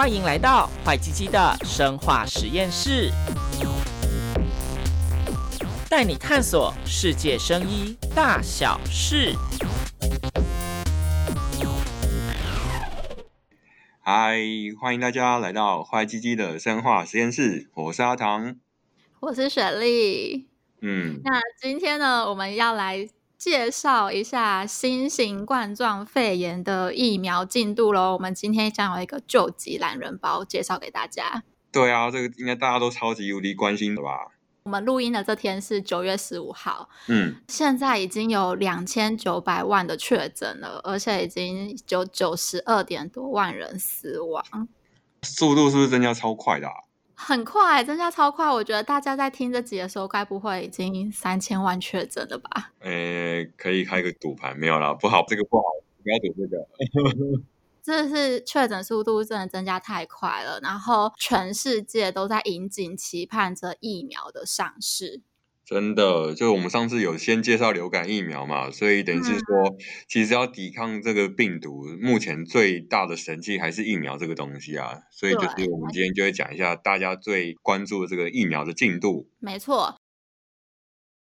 欢迎来到坏鸡鸡的生化实验室，带你探索世界生医大小事。嗨，欢迎大家来到坏鸡鸡的生化实验室，我是阿唐，我是雪莉。嗯，那今天呢，我们要来。介绍一下新型冠状肺炎的疫苗进度喽。我们今天将有一个救急懒人包介绍给大家。对啊，这个应该大家都超级无敌关心的吧？我们录音的这天是九月十五号，嗯，现在已经有两千九百万的确诊了，而且已经有九十二点多万人死亡，速度是不是增加超快的啊？很快，增加超快。我觉得大家在听这集的时候，该不会已经三千万确诊了吧？诶，可以开个赌盘，没有啦，不好，这个不好，不要赌这个。这是确诊速度真的增加太快了，然后全世界都在引颈期盼着疫苗的上市。真的，就我们上次有先介绍流感疫苗嘛，所以等于是说，嗯、其实要抵抗这个病毒，目前最大的神器还是疫苗这个东西啊。所以就是我们今天就会讲一下大家最关注的这个疫苗的进度。没错，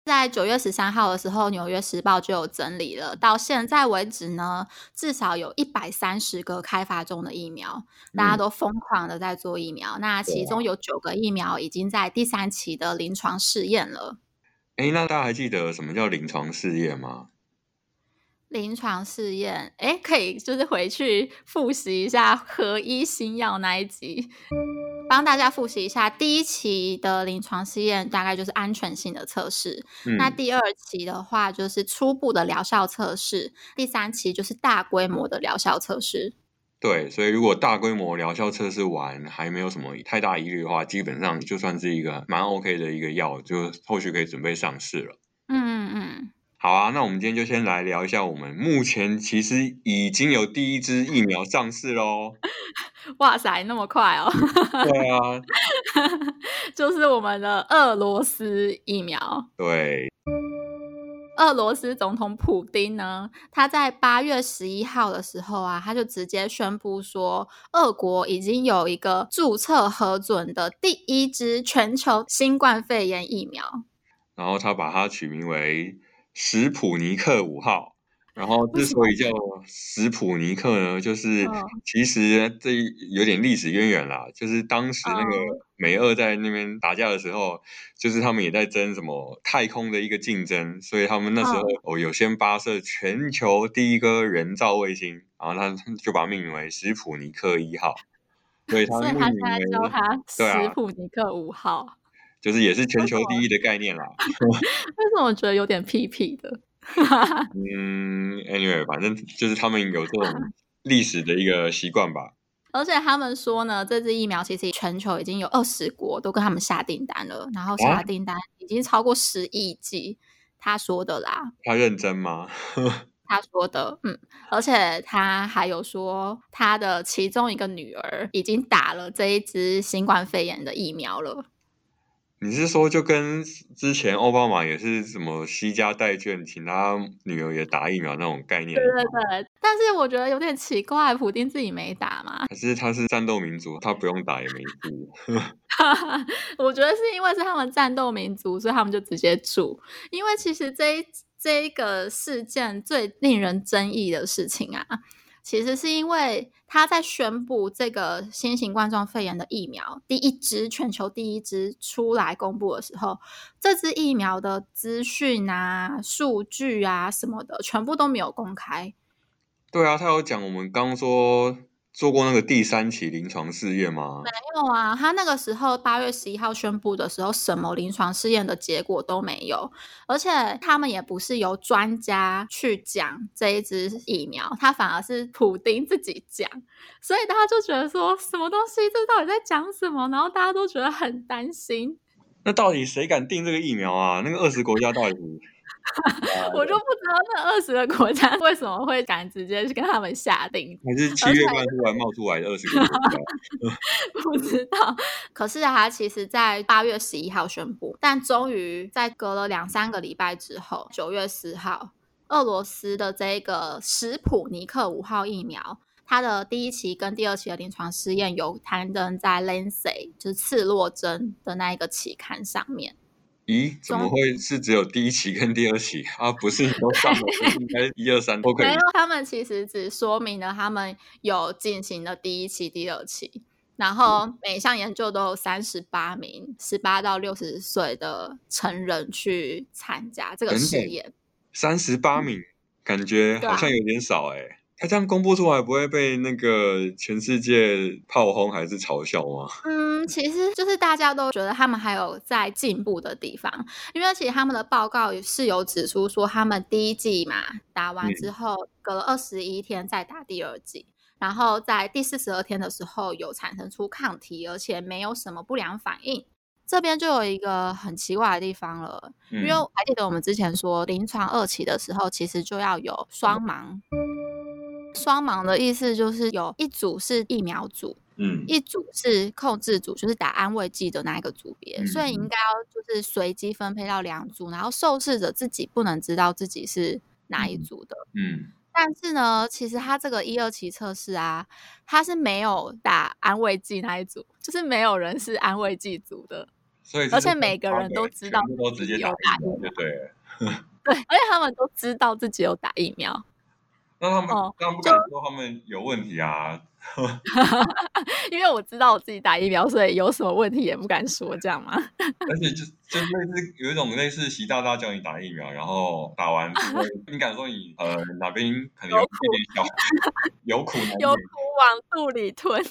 在九月十三号的时候，《纽约时报》就有整理了，到现在为止呢，至少有一百三十个开发中的疫苗，大家都疯狂的在做疫苗。嗯、那其中有九个疫苗已经在第三期的临床试验了。哎，那大家还记得什么叫临床试验吗？临床试验，哎，可以就是回去复习一下合一新药那一集，帮大家复习一下。第一期的临床试验大概就是安全性的测试，嗯、那第二期的话就是初步的疗效测试，第三期就是大规模的疗效测试。对，所以如果大规模疗效测试完还没有什么太大疑虑的话，基本上就算是一个蛮 OK 的一个药，就后续可以准备上市了。嗯嗯嗯。好啊，那我们今天就先来聊一下，我们目前其实已经有第一支疫苗上市喽。哇塞，那么快哦！对啊，就是我们的俄罗斯疫苗。对。俄罗斯总统普丁呢，他在八月十一号的时候啊，他就直接宣布说，俄国已经有一个注册核准的第一支全球新冠肺炎疫苗，然后他把它取名为史普尼克五号。然后之所以叫史普尼克呢，就是其实这有点历史渊源啦。就是当时那个美俄在那边打架的时候，就是他们也在争什么太空的一个竞争，所以他们那时候哦有先发射全球第一个人造卫星，然后他就把它命名为史普尼克一号。所以他命名为，所以他现在叫他史普尼克五号，就是也是全球第一的概念啦。为什么我觉得有点屁屁的？嗯，anyway，反正就是他们有这种历史的一个习惯吧。而且他们说呢，这支疫苗其实全球已经有二十国都跟他们下订单了，然后下订单已经超过十亿剂。他说的啦。他认真吗？他说的，嗯，而且他还有说，他的其中一个女儿已经打了这一支新冠肺炎的疫苗了。你是说，就跟之前奥巴马也是什么西家带眷，请他女儿也打疫苗那种概念？对对对。但是我觉得有点奇怪，普丁自己没打嘛？可是他是战斗民族，他不用打也没事。我觉得是因为是他们战斗民族，所以他们就直接住。因为其实这一这一个事件最令人争议的事情啊。其实是因为他在宣布这个新型冠状肺炎的疫苗第一支全球第一支出来公布的时候，这支疫苗的资讯啊、数据啊什么的，全部都没有公开。对啊，他有讲，我们刚说。做过那个第三期临床试验吗？没有啊，他那个时候八月十一号宣布的时候，什么临床试验的结果都没有，而且他们也不是由专家去讲这一支疫苗，他反而是普丁自己讲，所以大家就觉得说什么东西，这到底在讲什么？然后大家都觉得很担心。那到底谁敢定这个疫苗啊？那个二十国家到底？我就不知道那二十个国家为什么会敢直接去跟他们下定，还是七月半突然冒出来的二十个国家？不知道。可是他其实，在八月十一号宣布，但终于在隔了两三个礼拜之后，九月十号，俄罗斯的这个史普尼克五号疫苗，它的第一期跟第二期的临床试验有刊登在《Lancet》就是刺络针的那一个期刊上面。咦，怎么会是只有第一期跟第二期啊？不是都上了，应该一二三都可以。没有，他们其实只说明了他们有进行了第一期、第二期，然后每项研究都有三十八名十八到六十岁的成人去参加这个实验。三十八名，感觉好像有点少哎、欸。他这样公布出来，不会被那个全世界炮轰还是嘲笑吗？嗯，其实就是大家都觉得他们还有在进步的地方，因为其实他们的报告是有指出说，他们第一季嘛打完之后，隔了二十一天再打第二季，嗯、然后在第四十二天的时候有产生出抗体，而且没有什么不良反应。这边就有一个很奇怪的地方了，嗯、因为还记得我们之前说临床二期的时候，其实就要有双盲。双盲的意思就是有一组是疫苗组，嗯，一组是控制组，就是打安慰剂的那一个组别，嗯、所以应该要就是随机分配到两组，然后受试者自己不能知道自己是哪一组的，嗯。但是呢，其实他这个一二期测试啊，他是没有打安慰剂那一组，就是没有人是安慰剂组的，所以而且每个人都知道自己有打疫苗，对，对，而且他们都知道自己有打疫苗。那他们当然、哦、不敢说他们有问题啊，因为我知道我自己打疫苗，所以有什么问题也不敢说，这样吗？而且就就类似有一种类似习大大叫你打疫苗，然后打完你敢说你呃哪边可能有点小有苦有苦往肚里吞。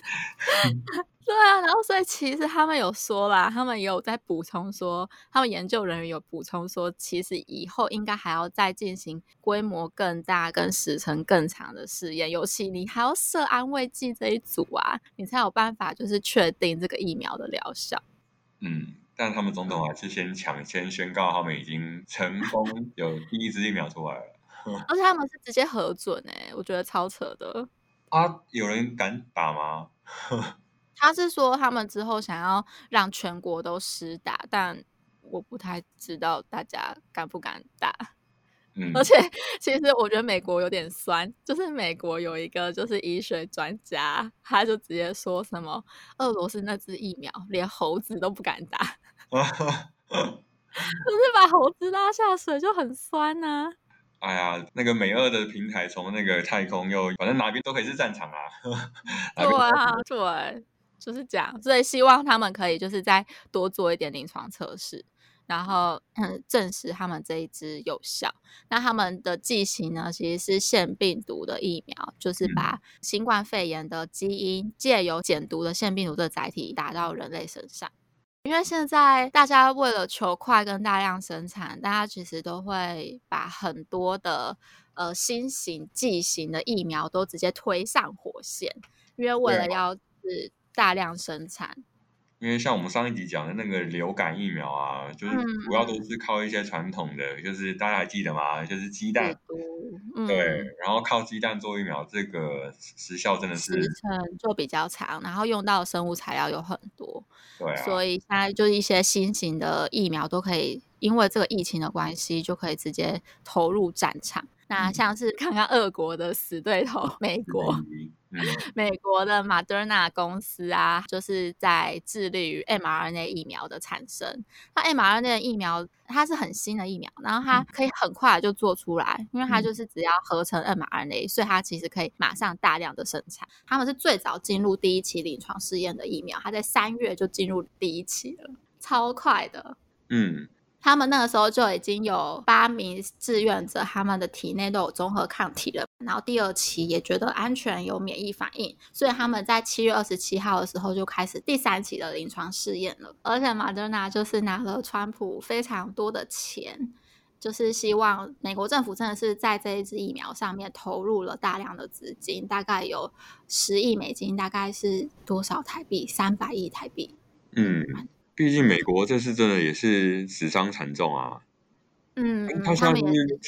对啊，然后所以其实他们有说啦，他们也有在补充说，他们研究人员有补充说，其实以后应该还要再进行规模更大、跟时程更长的试验，尤其你还要设安慰剂这一组啊，你才有办法就是确定这个疫苗的疗效。嗯，但他们总统还是先抢先宣告他们已经成功 有第一支疫苗出来了，而且他们是直接核准哎，我觉得超扯的啊！有人敢打吗？他是说他们之后想要让全国都施打，但我不太知道大家敢不敢打。嗯，而且其实我觉得美国有点酸，就是美国有一个就是医学专家，他就直接说什么俄罗斯那支疫苗连猴子都不敢打，就是把猴子拉下水就很酸呐、啊。哎呀，那个美俄的平台从那个太空又反正哪边都可以是战场啊。对啊，对。就是这样，所以希望他们可以就是再多做一点临床测试，然后嗯证实他们这一支有效。那他们的剂型呢，其实是腺病毒的疫苗，就是把新冠肺炎的基因借由减毒的腺病毒的载体打到人类身上。因为现在大家为了求快跟大量生产，大家其实都会把很多的呃新型剂型的疫苗都直接推上火线，因为为了要是。大量生产，因为像我们上一集讲的那个流感疫苗啊，就是主要都是靠一些传统的，嗯、就是大家还记得吗？就是鸡蛋，嗯、对，然后靠鸡蛋做疫苗，这个时效真的是时程就比较长，然后用到的生物材料有很多，对、啊，所以现在就是一些新型的疫苗都可以，因为这个疫情的关系，就可以直接投入战场。那像是刚刚俄国的死对头美国。美国的 Moderna 公司啊，就是在致力于 mRNA 疫苗的产生。那 mRNA 的疫苗它是很新的疫苗，然后它可以很快就做出来，因为它就是只要合成 mRNA，所以它其实可以马上大量的生产。他们是最早进入第一期临床试验的疫苗，它在三月就进入第一期了，超快的。嗯。他们那个时候就已经有八名志愿者，他们的体内都有综合抗体了，然后第二期也觉得安全，有免疫反应，所以他们在七月二十七号的时候就开始第三期的临床试验了。而且马德纳就是拿了川普非常多的钱，就是希望美国政府真的是在这一支疫苗上面投入了大量的资金，大概有十亿美金，大概是多少台币？三百亿台币。嗯。毕竟美国这次真的也是死伤惨重啊，嗯，他现在是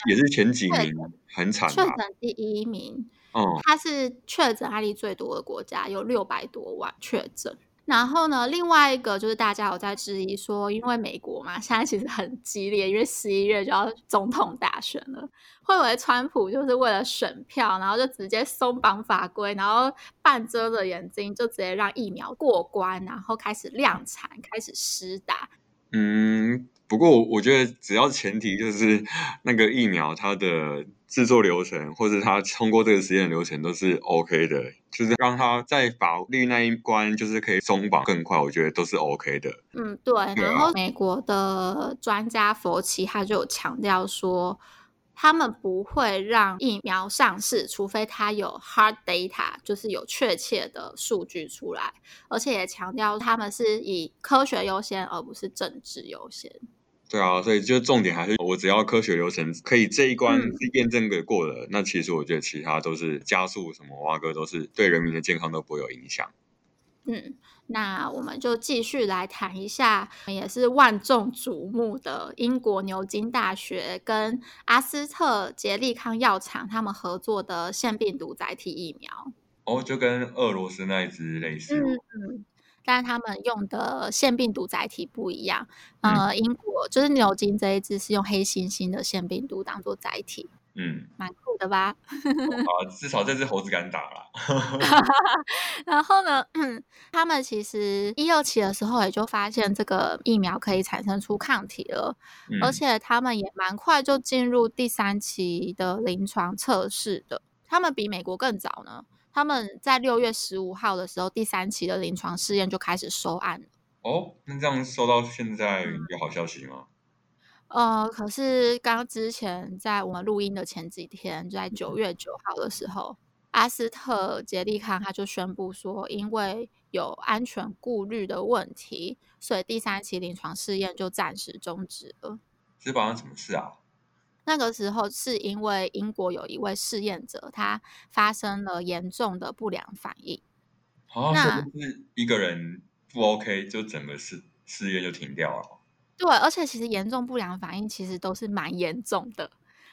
也是前几名，很惨，确诊第一名，哦，他是确诊案例最多的国家，有六百多万确诊，然后呢，另外一个就是大家有在质疑说，因为美国嘛，现在其实很激烈，因为十一月就要总统大选了，会不会川普就是为了选票，然后就直接松绑法规，然后半遮着眼睛就直接让疫苗过关，然后开始量产，开始施打？嗯，不过我觉得只要前提就是 那个疫苗它的。制作流程或者它通过这个实验流程都是 OK 的，就是让它在法律那一关就是可以松绑更快，我觉得都是 OK 的。嗯，对。然后美国的专家佛奇他就有强调说，他们不会让疫苗上市，除非他有 hard data，就是有确切的数据出来，而且也强调他们是以科学优先，而不是政治优先。对啊，所以就重点还是我只要科学流程可以这一关是验证给过了，嗯，那其实我觉得其他都是加速什么挖哥都是对人民的健康都不会有影响。嗯，那我们就继续来谈一下，也是万众瞩目的英国牛津大学跟阿斯特捷利康药厂他们合作的腺病毒载体疫苗。哦，就跟俄罗斯那一只类似。嗯嗯。但他们用的腺病毒载体不一样，呃，英国就是牛津这一支是用黑猩猩的腺病毒当做载体，嗯，蛮酷的吧？啊，至少这只猴子敢打了。然后呢，他们其实一二期的时候也就发现这个疫苗可以产生出抗体了，嗯，而且他们也蛮快就进入第三期的临床测试的，他们比美国更早呢。他们在六月十五号的时候，第三期的临床试验就开始收案了。哦，那这样收到现在有好消息吗？呃，可是刚之前在我们录音的前几天，就在九月九号的时候，阿斯特捷利康他就宣布说，因为有安全顾虑的问题，所以第三期临床试验就暂时终止了。是发生什么事啊？那个时候是因为英国有一位试验者，他发生了严重的不良反应。啊，那是一个人不 OK，就整个试试验就停掉了。对，而且其实严重不良反应其实都是蛮严重的，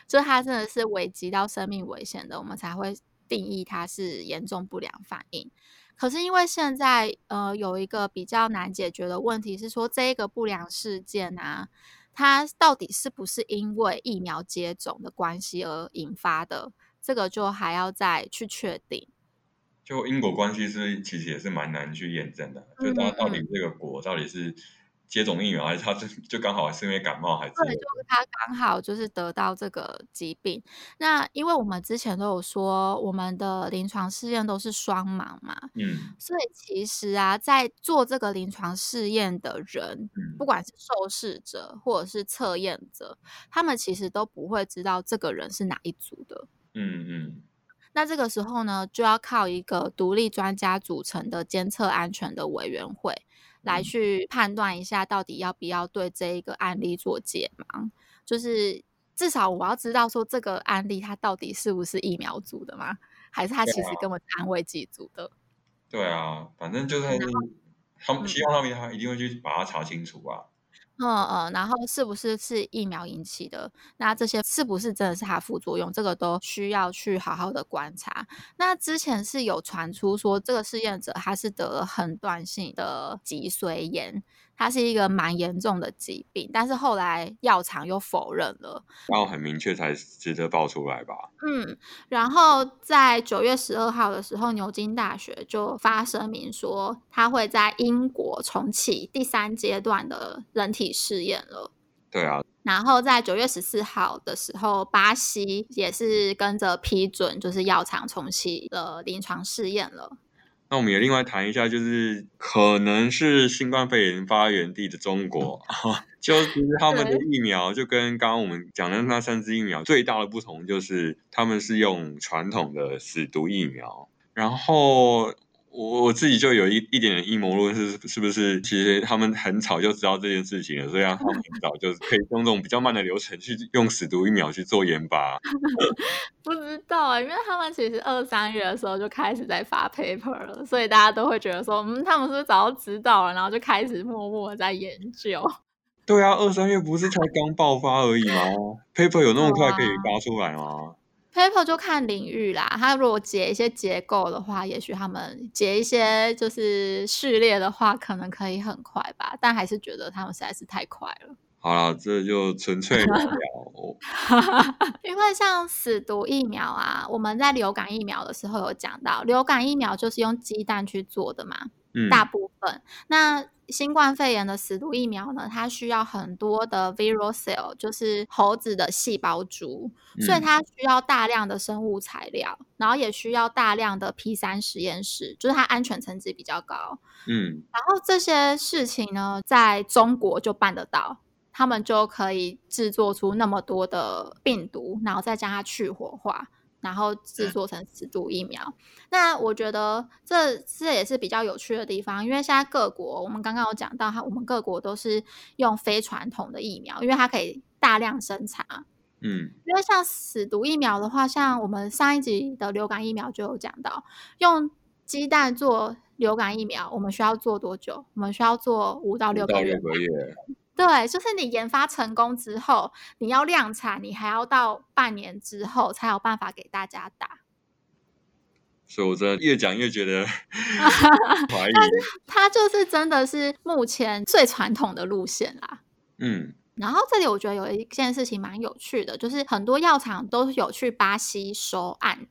就他真的是危及到生命危险的，我们才会定义它是严重不良反应。可是因为现在呃有一个比较难解决的问题是说，这一个不良事件啊。它到底是不是因为疫苗接种的关系而引发的？这个就还要再去确定。就因果关系是其实也是蛮难去验证的。就它到底这个果到底是接种疫苗，还是他就就刚好是因为感冒，还是对，就是他刚好就是得到这个疾病。那因为我们之前都有说，我们的临床试验都是双盲嘛，嗯，所以其实啊，在做这个临床试验的人，嗯，不管是受试者或者是测验者，他们其实都不会知道这个人是哪一组的，嗯嗯。那这个时候呢，就要靠一个独立专家组成的监测安全的委员会。来去判断一下，到底要不要对这一个案例做解盲，就是至少我要知道说这个案例它到底是不是疫苗组的吗？还是它其实根本是安慰剂组的？对啊，反正就是他们希望他们他一定会去把它查清楚啊。嗯嗯，然后是不是是疫苗引起的？那这些是不是真的是它副作用？这个都需要去好好的观察。那之前是有传出说，这个试验者他是得了横断性的脊髓炎。它是一个蛮严重的疾病，但是后来药厂又否认了，然后很明确才值得爆出来吧。嗯，然后在九月十二号的时候，牛津大学就发声明说，它会在英国重启第三阶段的人体试验了。对啊，然后在九月十四号的时候，巴西也是跟着批准，就是药厂重启了临床试验了。那我们也另外谈一下，就是可能是新冠肺炎发源地的中国，就其实他们的疫苗就跟刚刚我们讲的那三支疫苗最大的不同，就是他们是用传统的死毒疫苗，然后。我我自己就有一一点点阴谋论，是是不是其实他们很早就知道这件事情了，所以让他们很早就可以用这种比较慢的流程去用死毒疫苗去做研发。不知道啊，因为他们其实二三月的时候就开始在发 paper 了，所以大家都会觉得说，嗯，他们是不是早就知道了，然后就开始默默的在研究。对啊，二三月不是才刚爆发而已吗？paper 有那么快可以发出来吗？Paper 就看领域啦，他如果解一些结构的话，也许他们解一些就是序列的话，可能可以很快吧，但还是觉得他们实在是太快了。好了，这就纯粹聊聊。因为像死毒疫苗啊，我们在流感疫苗的时候有讲到，流感疫苗就是用鸡蛋去做的嘛，嗯、大部分。那新冠肺炎的死毒疫苗呢，它需要很多的 viral cell，就是猴子的细胞株，嗯、所以它需要大量的生物材料，然后也需要大量的 P 三实验室，就是它安全层级比较高。嗯，然后这些事情呢，在中国就办得到。他们就可以制作出那么多的病毒，然后再将它去活化，然后制作成死毒疫苗。那我觉得这这也是比较有趣的地方，因为现在各国，我们刚刚有讲到，它我们各国都是用非传统的疫苗，因为它可以大量生产。嗯，因为像死毒疫苗的话，像我们上一集的流感疫苗就有讲到，用鸡蛋做流感疫苗，我们需要做多久？我们需要做五到六个月。对，就是你研发成功之后，你要量产，你还要到半年之后才有办法给大家打。所以我真的越讲越觉得 怀疑。但是它就是真的是目前最传统的路线啦。嗯，然后这里我觉得有一件事情蛮有趣的，就是很多药厂都有去巴西收案。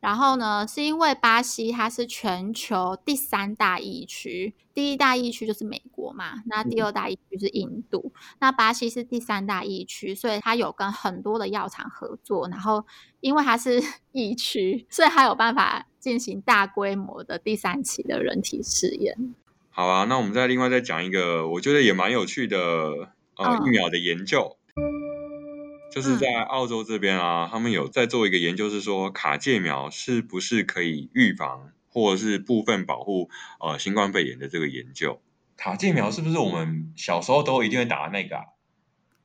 然后呢，是因为巴西它是全球第三大疫区，第一大疫区就是美国嘛，那第二大疫区是印度，那巴西是第三大疫区，所以它有跟很多的药厂合作，然后因为它是 疫区，所以它有办法进行大规模的第三期的人体试验。好啊，那我们再另外再讲一个，我觉得也蛮有趣的呃、嗯、疫苗的研究。就是在澳洲这边啊，嗯、他们有在做一个研究，是说卡介苗是不是可以预防或者是部分保护呃新冠肺炎的这个研究。卡介苗是不是我们小时候都一定会打的那个啊？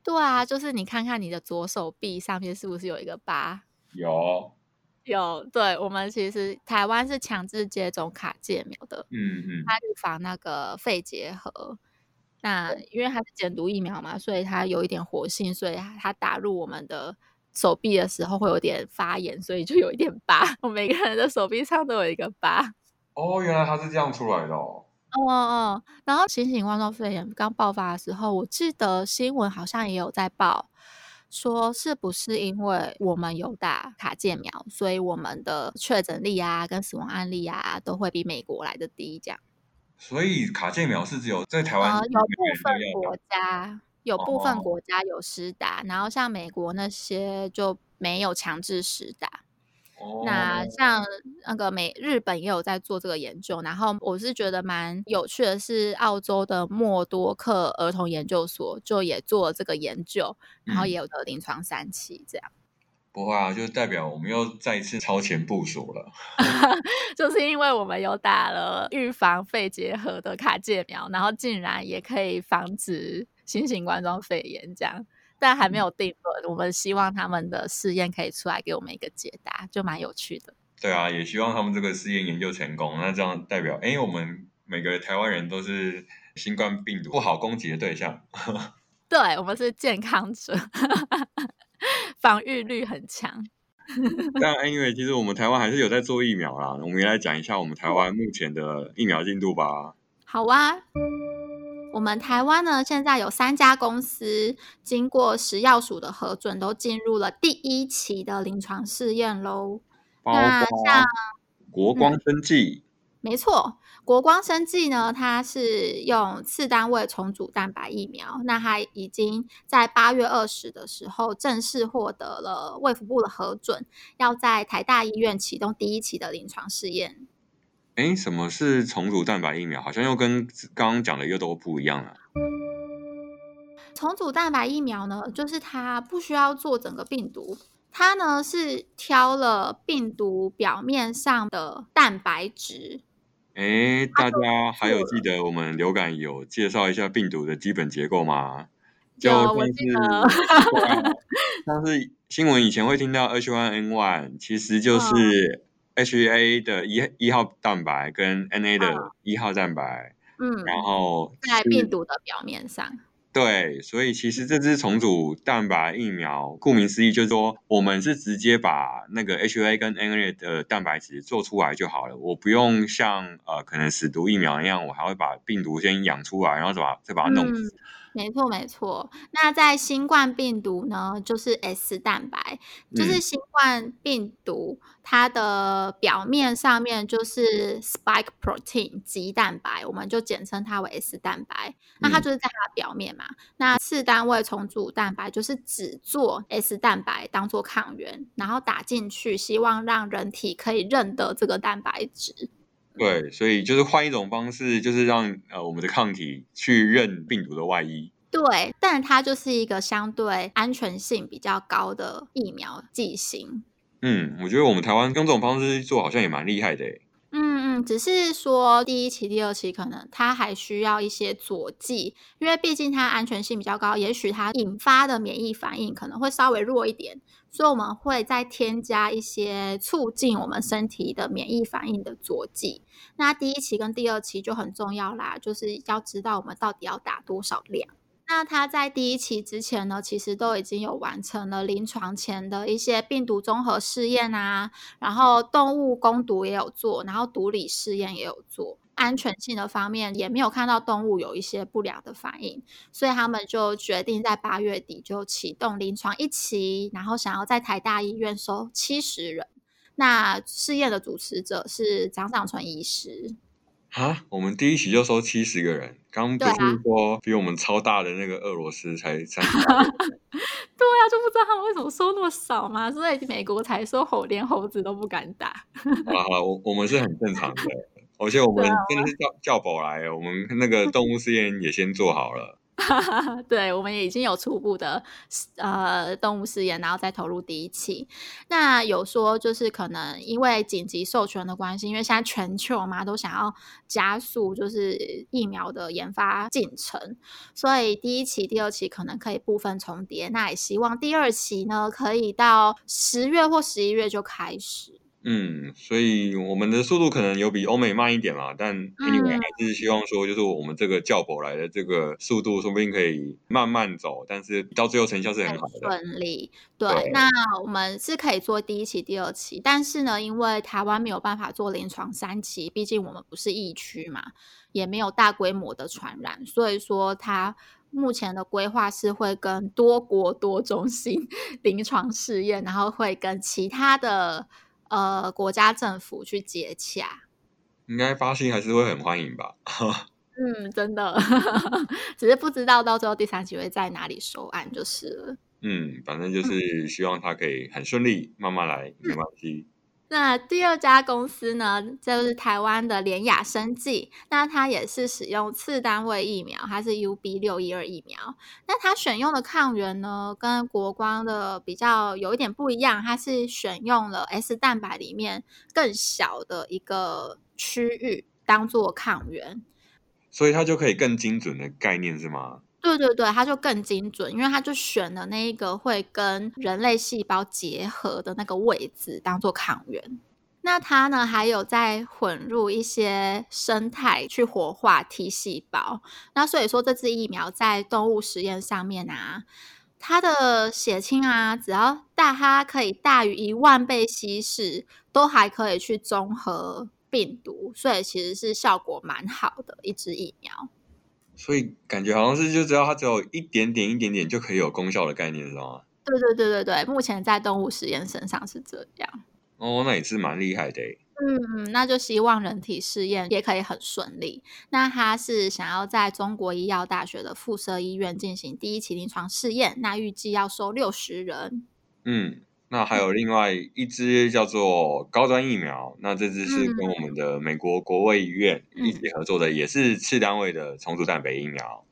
对啊，就是你看看你的左手臂上面是不是有一个疤？有，有。对，我们其实台湾是强制接种卡介苗的，嗯嗯，它预防那个肺结核。那因为它是减毒疫苗嘛，所以它有一点活性，所以它打入我们的手臂的时候会有点发炎，所以就有一点疤。我每个人的手臂上都有一个疤。哦，原来它是这样出来的哦。哦哦，然后新型冠状肺炎刚爆发的时候，我记得新闻好像也有在报，说是不是因为我们有打卡介苗，所以我们的确诊率啊跟死亡案例啊都会比美国来的低，这样。所以卡介苗是只有在台湾、呃、有部分国家有部分国家有施打，哦、然后像美国那些就没有强制施打。哦、那像那个美日本也有在做这个研究，然后我是觉得蛮有趣的是，澳洲的默多克儿童研究所就也做了这个研究，然后也有的临床三期这样。嗯不会啊，就代表我们又再一次超前部署了。就是因为我们有打了预防肺结核的卡介苗，然后竟然也可以防止新型冠状肺炎这样，但还没有定论。嗯、我们希望他们的试验可以出来给我们一个解答，就蛮有趣的。对啊，也希望他们这个试验研究成功。那这样代表，哎，我们每个台湾人都是新冠病毒不好攻击的对象。对，我们是健康者。防御率很强，但 anyway，其实我们台湾还是有在做疫苗啦。我们也来讲一下我们台湾目前的疫苗进度吧。好啊，我们台湾呢，现在有三家公司经过食药署的核准，都进入了第一期的临床试验喽。那像国光生技，嗯，没错。国光生技呢，它是用次单位重组蛋白疫苗，那它已经在八月二十的时候正式获得了卫福部的核准，要在台大医院启动第一期的临床试验。哎，什么是重组蛋白疫苗？好像又跟刚刚讲的又都不一样了。重组蛋白疫苗呢，就是它不需要做整个病毒，它呢是挑了病毒表面上的蛋白质。哎，大家还有记得我们流感有介绍一下病毒的基本结构吗？就像是，像是新闻以前会听到 H1N1，其实就是 HA 的一一号蛋白跟 NA 的一号蛋白，嗯，然后在病毒的表面上。对，所以其实这支重组蛋白疫苗，顾名思义就是说，我们是直接把那个 H A 跟 NA 的蛋白质做出来就好了，我不用像呃可能死毒疫苗一样，我还会把病毒先养出来，然后再把再把它弄死。没错，没错。那在新冠病毒呢，就是 S 蛋白，就是新冠病毒它的表面上面就是 spike protein 棘蛋白，我们就简称它为 S 蛋白。那它就是在它的表面嘛。那次单位重组蛋白就是只做 S 蛋白当做抗原，然后打进去，希望让人体可以认得这个蛋白质。对，所以就是换一种方式，就是让呃我们的抗体去认病毒的外衣。对，但它就是一个相对安全性比较高的疫苗剂型。嗯，我觉得我们台湾用这种方式做，好像也蛮厉害的。嗯只是说第一期、第二期可能它还需要一些佐剂，因为毕竟它安全性比较高，也许它引发的免疫反应可能会稍微弱一点。所以我们会再添加一些促进我们身体的免疫反应的佐剂。那第一期跟第二期就很重要啦，就是要知道我们到底要打多少量。那他在第一期之前呢，其实都已经有完成了临床前的一些病毒综合试验啊，然后动物攻毒也有做，然后毒理试验也有做。安全性的方面也没有看到动物有一些不良的反应，所以他们就决定在八月底就启动临床一期，然后想要在台大医院收七十人。那试验的主持者是张上淳医师。啊，我们第一期就收七十个人，刚不是说比我们超大的那个俄罗斯才三十？对啊，就不知道他们为什么收那么少嘛，所以美国才说猴连猴子都不敢打。啊，我我们是很正常的。而且我们真的是叫叫宝来，我们那个动物实验也先做好了。对，我们也已经有初步的呃动物试验，然后再投入第一期。那有说就是可能因为紧急授权的关系，因为现在全球嘛都想要加速就是疫苗的研发进程，所以第一期、第二期可能可以部分重叠。那也希望第二期呢可以到十月或十一月就开始。嗯，所以我们的速度可能有比欧美慢一点啦，但 anyway 还是希望说，就是我们这个教博来的这个速度，说不定可以慢慢走，但是到最后成效是很好的。顺利，对，对。那我们是可以做第一期、第二期，但是呢，因为台湾没有办法做临床三期，毕竟我们不是疫区嘛，也没有大规模的传染，所以说它目前的规划是会跟多国多中心 临床试验，然后会跟其他的。呃，国家政府去接洽，应该发行还是会很欢迎吧？嗯，真的，只是不知道到最后第三集会在哪里收案就是了。嗯，反正就是希望他可以很顺利，慢慢来，没关系。那第二家公司呢，就是台湾的联雅生技，那它也是使用次单位疫苗，它是 UB 六一二疫苗。那它选用的抗原呢，跟国光的比较有一点不一样，它是选用了 S 蛋白里面更小的一个区域当做抗原，所以它就可以更精准的概念是吗？对对对，它就更精准，因为它就选了那一个会跟人类细胞结合的那个位置当做抗原。那它呢，还有再混入一些生态去活化 T 细胞。那所以说，这支疫苗在动物实验上面啊，它的血清啊，只要大它可以大于一万倍稀释，都还可以去中和病毒，所以其实是效果蛮好的一支疫苗。所以感觉好像是，就只要它只有一点点、一点点就可以有功效的概念，知道吗？对对对对对，目前在动物实验身上是这样。哦，那也是蛮厉害的。嗯，那就希望人体试验也可以很顺利。那他是想要在中国医药大学的附设医院进行第一期临床试验，那预计要收六十人。嗯。那还有另外一支叫做高端疫苗，那这支是跟我们的美国国卫医院一起合作的，也是次单位的重组蛋白疫苗。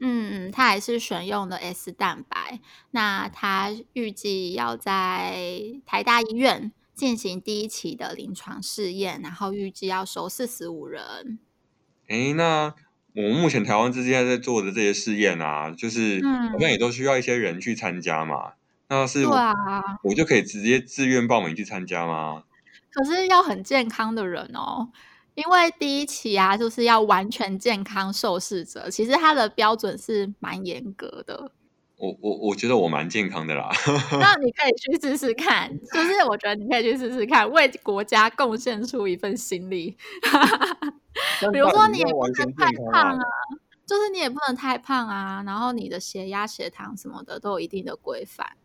嗯嗯，它还是选用的 S 蛋白。那它预计要在台大医院进行第一期的临床试验，然后预计要收四十五人。哎，那我们目前台湾之间在做的这些试验啊，就是好像也都需要一些人去参加嘛。那是对，啊、我就可以直接自愿报名去参加吗？可是要很健康的人哦，因为第一期啊，就是要完全健康受试者，其实它的标准是蛮严格的。我我我觉得我蛮健康的啦。那你可以去试试看，就是我觉得你可以去试试看，为国家贡献出一份心力。比如说你也不能太胖啊，就是你也不能太胖啊，然后你的血压、血糖什么的都有一定的规范。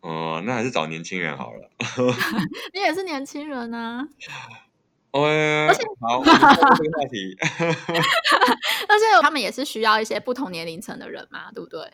哦、呃，那还是找年轻人好了。你也是年轻人啊。哦，而且好，这个话题。而且他们也是需要一些不同年龄层的人嘛，对不对？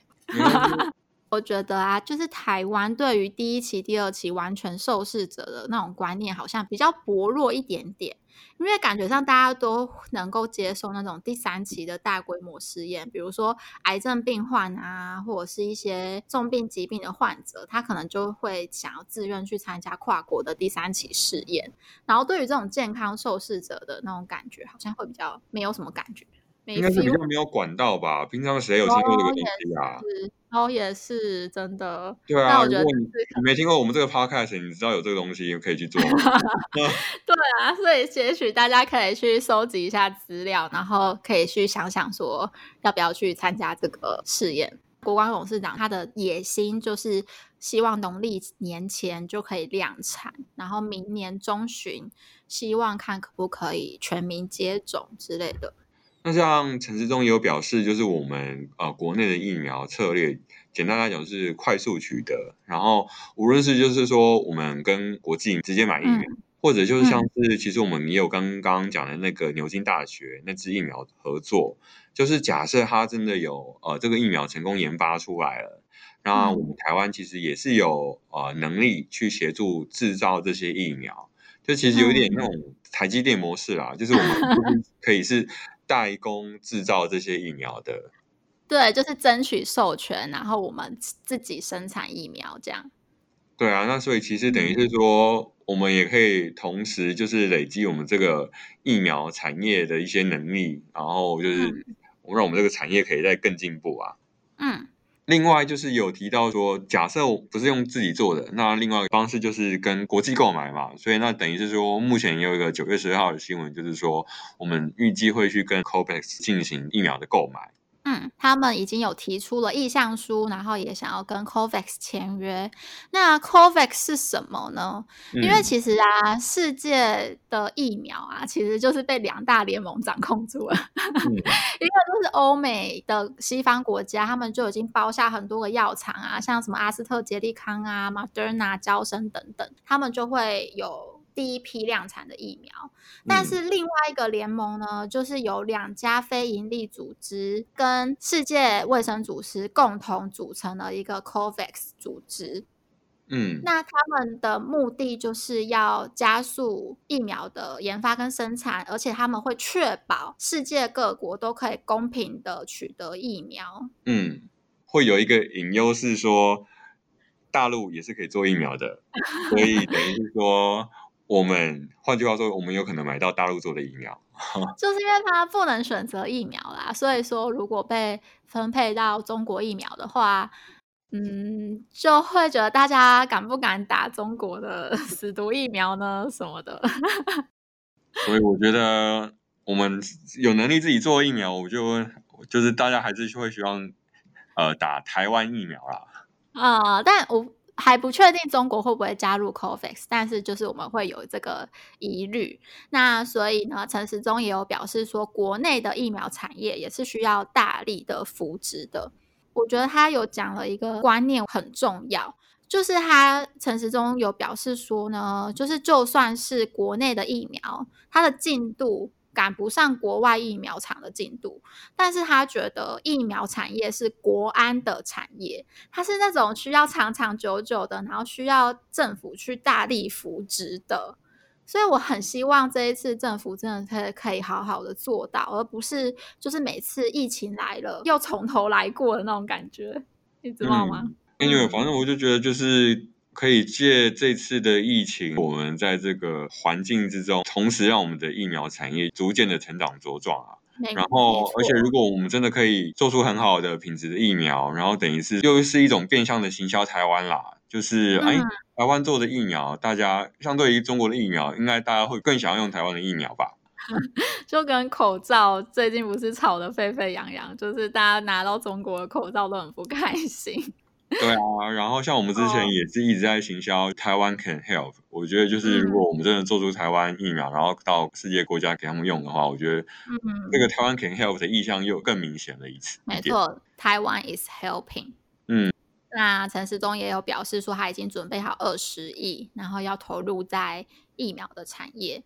我觉得啊，就是台湾对于第一期、第二期完全受试者的那种观念，好像比较薄弱一点点。因为感觉上大家都能够接受那种第三期的大规模试验，比如说癌症病患啊，或者是一些重病疾病的患者，他可能就会想要自愿去参加跨国的第三期试验。然后对于这种健康受试者的那种感觉，好像会比较没有什么感觉。应该是比较没有管道吧？平常谁有听过这个东西啊？哦，也是真的。对啊，如果你你没听过我们这个 podcast，你知道有这个东西可以去做。对啊，所以也许大家可以去收集一下资料，然后可以去想想说要不要去参加这个试验。国光董事长他的野心就是希望农历年前就可以量产，然后明年中旬希望看可不可以全民接种之类的。那像陈志忠也有表示，就是我们呃国内的疫苗策略，简单来讲是快速取得，然后无论是就是说我们跟国际直接买疫苗，嗯、或者就是像是其实我们也有刚刚讲的那个牛津大学那支疫苗合作，就是假设它真的有呃这个疫苗成功研发出来了，那我们台湾其实也是有呃能力去协助制造这些疫苗，就其实有点那种台积电模式啦，就是我们可以是。代工制造这些疫苗的，对，就是争取授权，然后我们自己生产疫苗，这样。对啊，那所以其实等于是说，我们也可以同时就是累积我们这个疫苗产业的一些能力，然后就是我让我们这个产业可以再更进步啊。另外就是有提到说，假设不是用自己做的，那另外一个方式就是跟国际购买嘛。所以那等于是说，目前也有一个九月十二号的新闻，就是说我们预计会去跟 COPEX 进行疫苗的购买。嗯，他们已经有提出了意向书，然后也想要跟 COVAX 签约。那 COVAX 是什么呢？嗯、因为其实啊，世界的疫苗啊，其实就是被两大联盟掌控住了。嗯、一个就是欧美的西方国家，他们就已经包下很多个药厂啊，像什么阿斯特捷利康啊、Moderna、娇生等等，他们就会有。第一批量产的疫苗，但是另外一个联盟呢，嗯、就是有两家非营利组织跟世界卫生组织共同组成了一个 COVAX 组织。嗯，那他们的目的就是要加速疫苗的研发跟生产，而且他们会确保世界各国都可以公平的取得疫苗。嗯，会有一个隐忧是说，大陆也是可以做疫苗的，所以等于是说。我们换句话说，我们有可能买到大陆做的疫苗，就是因为他不能选择疫苗啦。所以说，如果被分配到中国疫苗的话，嗯，就会觉得大家敢不敢打中国的 死毒疫苗呢？什么的。所以我觉得我们有能力自己做疫苗，我就就是大家还是会希望呃打台湾疫苗啦。啊、呃，但我。还不确定中国会不会加入 COVAX，但是就是我们会有这个疑虑。那所以呢，陈时中也有表示说，国内的疫苗产业也是需要大力的扶植的。我觉得他有讲了一个观念很重要，就是他陈时中有表示说呢，就是就算是国内的疫苗，它的进度。赶不上国外疫苗厂的进度，但是他觉得疫苗产业是国安的产业，它是那种需要长长久久的，然后需要政府去大力扶植的，所以我很希望这一次政府真的可以可以好好的做到，而不是就是每次疫情来了又从头来过的那种感觉，你知道吗？因为、嗯、反正我就觉得就是。可以借这次的疫情，我们在这个环境之中，同时让我们的疫苗产业逐渐的成长茁壮啊。然后，而且如果我们真的可以做出很好的品质的疫苗，然后等于是又是一种变相的行销台湾啦。就是哎，台湾做的疫苗，大家相对于中国的疫苗，应该大家会更想要用台湾的疫苗吧？就跟口罩最近不是吵得沸沸扬扬，就是大家拿到中国的口罩都很不开心。对啊，然后像我们之前也是一直在行销台湾 can help，我觉得就是如果我们真的做出台湾疫苗，嗯、然后到世界国家给他们用的话，我觉得这个台湾 can help 的意向又更明显了一次。没错，台湾 is helping。嗯，那陈时中也有表示说他已经准备好二十亿，然后要投入在疫苗的产业。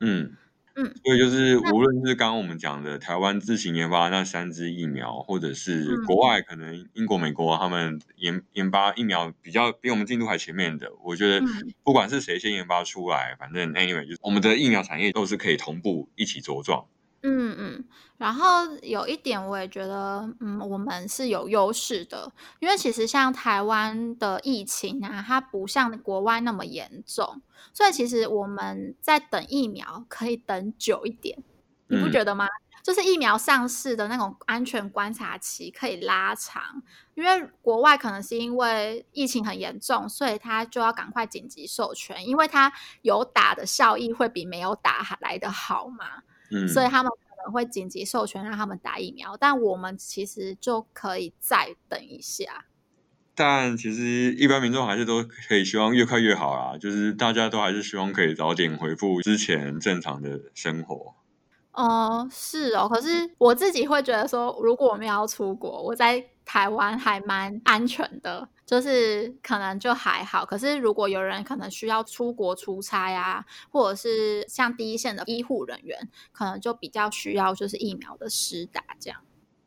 嗯。嗯，所以就是无论是刚刚我们讲的台湾自行研发那三支疫苗，或者是国外可能英国、美国他们研研发疫苗比较比我们进度还前面的，我觉得不管是谁先研发出来，反正 anyway 就是我们的疫苗产业都是可以同步一起茁壮。嗯嗯，然后有一点我也觉得，嗯，我们是有优势的，因为其实像台湾的疫情啊，它不像国外那么严重，所以其实我们在等疫苗可以等久一点，你不觉得吗？嗯、就是疫苗上市的那种安全观察期可以拉长，因为国外可能是因为疫情很严重，所以他就要赶快紧急授权，因为他有打的效益会比没有打还来的好嘛。嗯，所以他们可能会紧急授权让他们打疫苗，但我们其实就可以再等一下。但其实一般民众还是都可以希望越快越好啦，就是大家都还是希望可以早点恢复之前正常的生活。哦、呃，是哦，可是我自己会觉得说，如果我们要出国，我在台湾还蛮安全的。就是可能就还好，可是如果有人可能需要出国出差啊，或者是像第一线的医护人员，可能就比较需要就是疫苗的施打这样。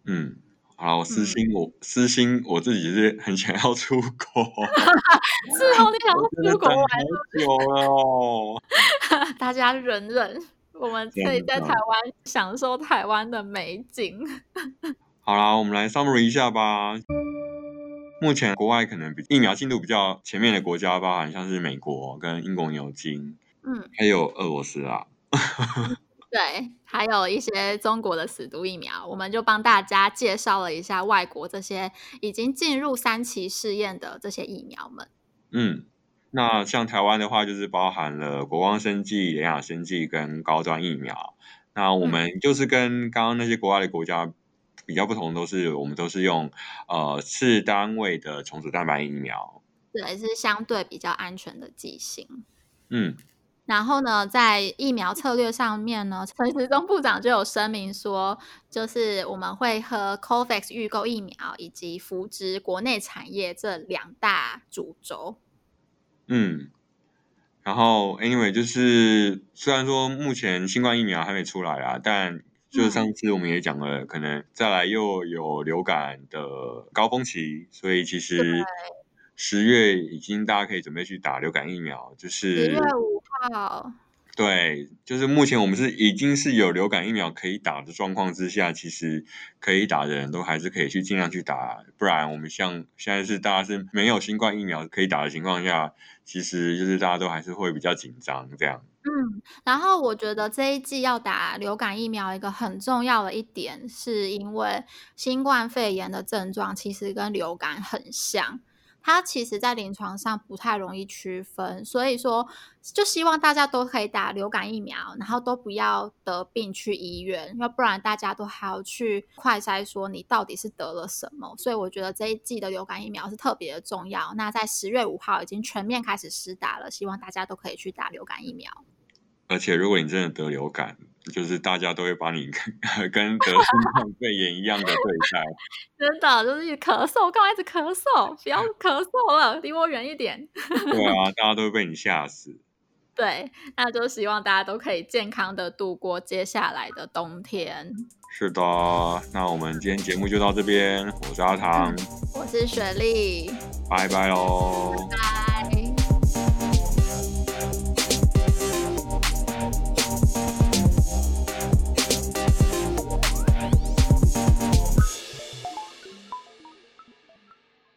嗯，好，我私心我、嗯、私心我自己是很想要出国，是哦，你想要出国玩好久了哦。大家忍忍，我们可以在台湾享受台湾的美景。好啦，我们来 summary 一下吧。目前国外可能比疫苗进度比较前面的国家，包含像是美国跟英国牛津，嗯，还有俄罗斯啊，对，还有一些中国的死毒疫苗，我们就帮大家介绍了一下外国这些已经进入三期试验的这些疫苗们。嗯，那像台湾的话，就是包含了国光生技、联雅生技跟高端疫苗。那我们就是跟刚刚那些国外的国家。比较不同都是我们都是用呃次单位的重组蛋白疫苗，对，是相对比较安全的剂型。嗯，然后呢，在疫苗策略上面呢，陈时中部长就有声明说，就是我们会和 COVAX 预购疫苗以及扶植国内产业这两大主轴。嗯，然后 anyway 就是虽然说目前新冠疫苗还没出来啊，但就上次我们也讲了，可能再来又有流感的高峰期，所以其实十月已经大家可以准备去打流感疫苗，就是十月五号。对，就是目前我们是已经是有流感疫苗可以打的状况之下，其实可以打的人都还是可以去尽量去打，不然我们像现在是大家是没有新冠疫苗可以打的情况下，其实就是大家都还是会比较紧张这样。嗯，然后我觉得这一季要打流感疫苗，一个很重要的一点，是因为新冠肺炎的症状其实跟流感很像，它其实在临床上不太容易区分，所以说就希望大家都可以打流感疫苗，然后都不要得病去医院，要不然大家都还要去快筛说你到底是得了什么。所以我觉得这一季的流感疫苗是特别的重要。那在十月五号已经全面开始施打了，希望大家都可以去打流感疫苗。而且，如果你真的得流感，就是大家都会把你 跟跟得新冠肺炎一样的对待。真的，就是一直咳嗽，刚开始咳嗽，不要咳嗽了，离我远一点。对啊，大家都会被你吓死。对，那就希望大家都可以健康的度过接下来的冬天。是的，那我们今天节目就到这边。我是阿唐，我是雪莉，拜拜喽。